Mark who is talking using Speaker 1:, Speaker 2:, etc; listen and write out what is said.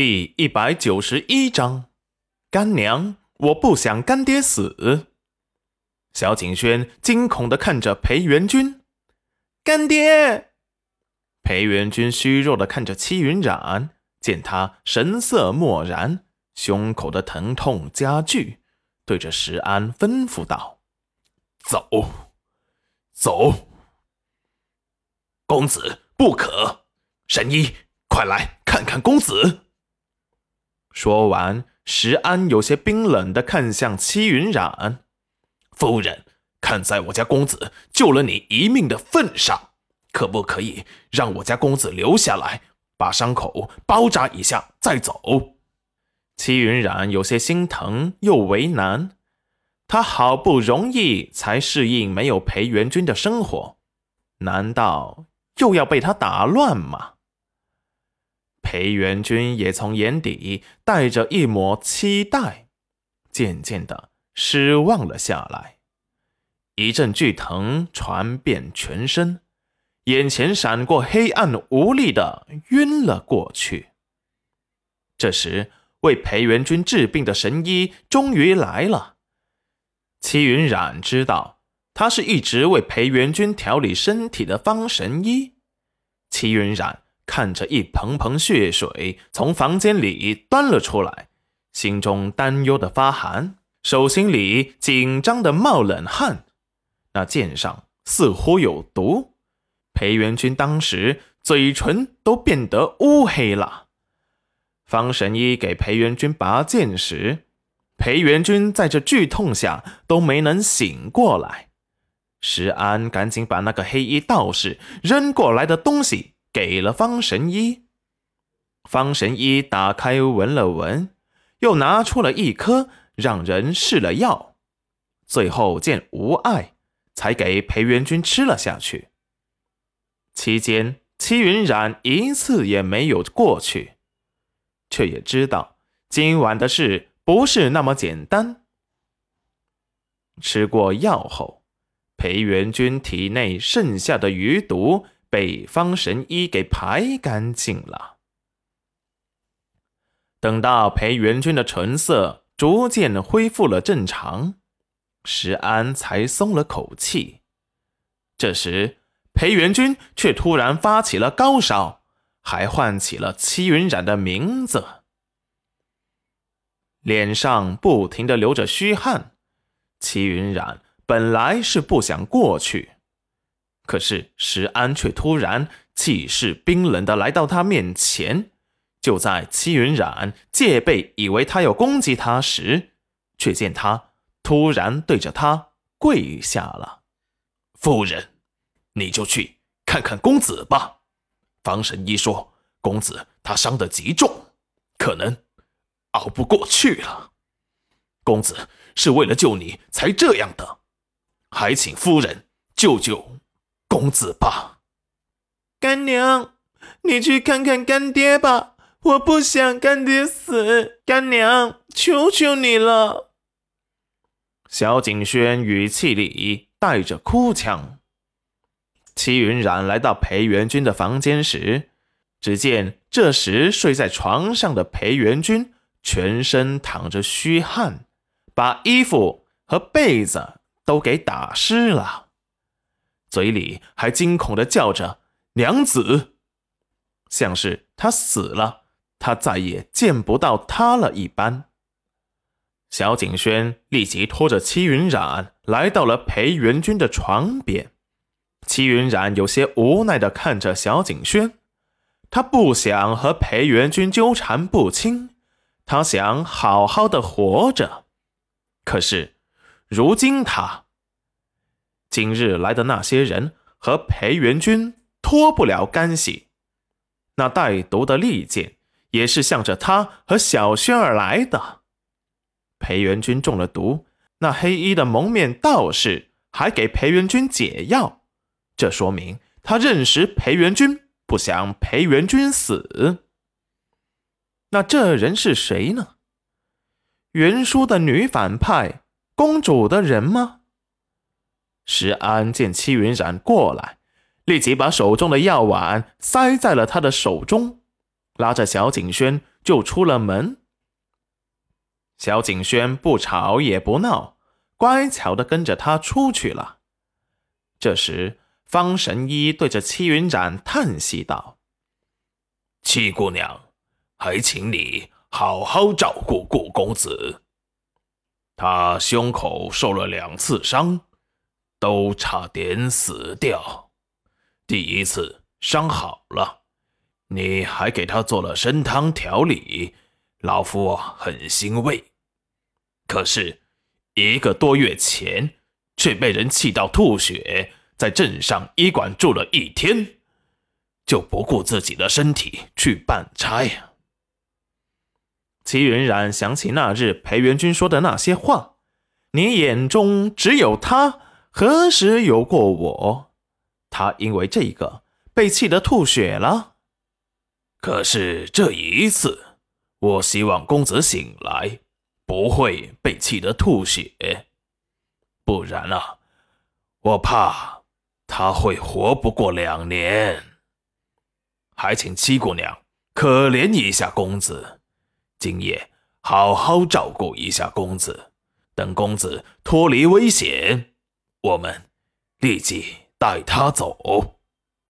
Speaker 1: 第一百九十一章，干娘，我不想干爹死。小景轩惊恐的看着裴元君，干爹。裴元君虚弱的看着戚云染，见他神色漠然，胸口的疼痛加剧，对着石安吩咐道：“
Speaker 2: 走，走，公子不可，神医，快来看看公子。”
Speaker 1: 说完，石安有些冰冷的看向戚云染：“
Speaker 2: 夫人，看在我家公子救了你一命的份上，可不可以让我家公子留下来，把伤口包扎一下再走？”
Speaker 1: 戚云染有些心疼又为难，他好不容易才适应没有裴元君的生活，难道又要被他打乱吗？裴元君也从眼底带着一抹期待，渐渐的失望了下来。一阵剧疼传遍全身，眼前闪过黑暗，无力的晕了过去。这时，为裴元君治病的神医终于来了。齐云染知道，他是一直为裴元君调理身体的方神医。齐云染。看着一盆盆血水从房间里端了出来，心中担忧的发寒，手心里紧张的冒冷汗。那剑上似乎有毒。裴元君当时嘴唇都变得乌黑了。方神医给裴元君拔剑时，裴元君在这剧痛下都没能醒过来。石安赶紧把那个黑衣道士扔过来的东西。给了方神医，方神医打开闻了闻，又拿出了一颗，让人试了药，最后见无碍，才给裴元君吃了下去。期间，戚云染一次也没有过去，却也知道今晚的事不是那么简单。吃过药后，裴元君体内剩下的余毒。北方神医给排干净了。等到裴元君的唇色逐渐恢复了正常，石安才松了口气。这时，裴元君却突然发起了高烧，还唤起了戚云染的名字，脸上不停的流着虚汗。戚云染本来是不想过去。可是石安却突然气势冰冷的来到他面前，就在戚云染戒备，以为他要攻击他时，却见他突然对着他跪下了。
Speaker 2: 夫人，你就去看看公子吧。方神医说，公子他伤得极重，可能熬不过去了。公子是为了救你才这样的，还请夫人救救。公子吧，
Speaker 3: 干娘，你去看看干爹吧，我不想干爹死，干娘，求求你了。
Speaker 1: 萧景轩语气里带着哭腔。戚云染来到裴元君的房间时，只见这时睡在床上的裴元君全身淌着虚汗，把衣服和被子都给打湿了。嘴里还惊恐的叫着“娘子”，像是他死了，他再也见不到他了一般。小景轩立即拖着戚云染来到了裴元君的床边。戚云染有些无奈的看着小景轩，他不想和裴元君纠缠不清，他想好好的活着。可是，如今他……今日来的那些人和裴元君脱不了干系，那带毒的利剑也是向着他和小轩儿来的。裴元君中了毒，那黑衣的蒙面道士还给裴元君解药，这说明他认识裴元君，不想裴元君死。那这人是谁呢？原书的女反派公主的人吗？石安见戚云染过来，立即把手中的药丸塞在了他的手中，拉着小景轩就出了门。小景轩不吵也不闹，乖巧的跟着他出去了。这时，方神医对着戚云染叹息道：“
Speaker 2: 戚姑娘，还请你好好照顾顾公子。他胸口受了两次伤，都差点死掉。第一次伤好了，你还给他做了参汤调理。”老夫很欣慰，可是一个多月前却被人气到吐血，在镇上医馆住了一天，就不顾自己的身体去办差。
Speaker 1: 齐云冉想起那日裴元君说的那些话：“你眼中只有他，何时有过我？”他因为这个被气得吐血了。
Speaker 2: 可是这一次。我希望公子醒来不会被气得吐血，不然啊，我怕他会活不过两年。还请七姑娘可怜一下公子，今夜好好照顾一下公子，等公子脱离危险，我们立即带他走。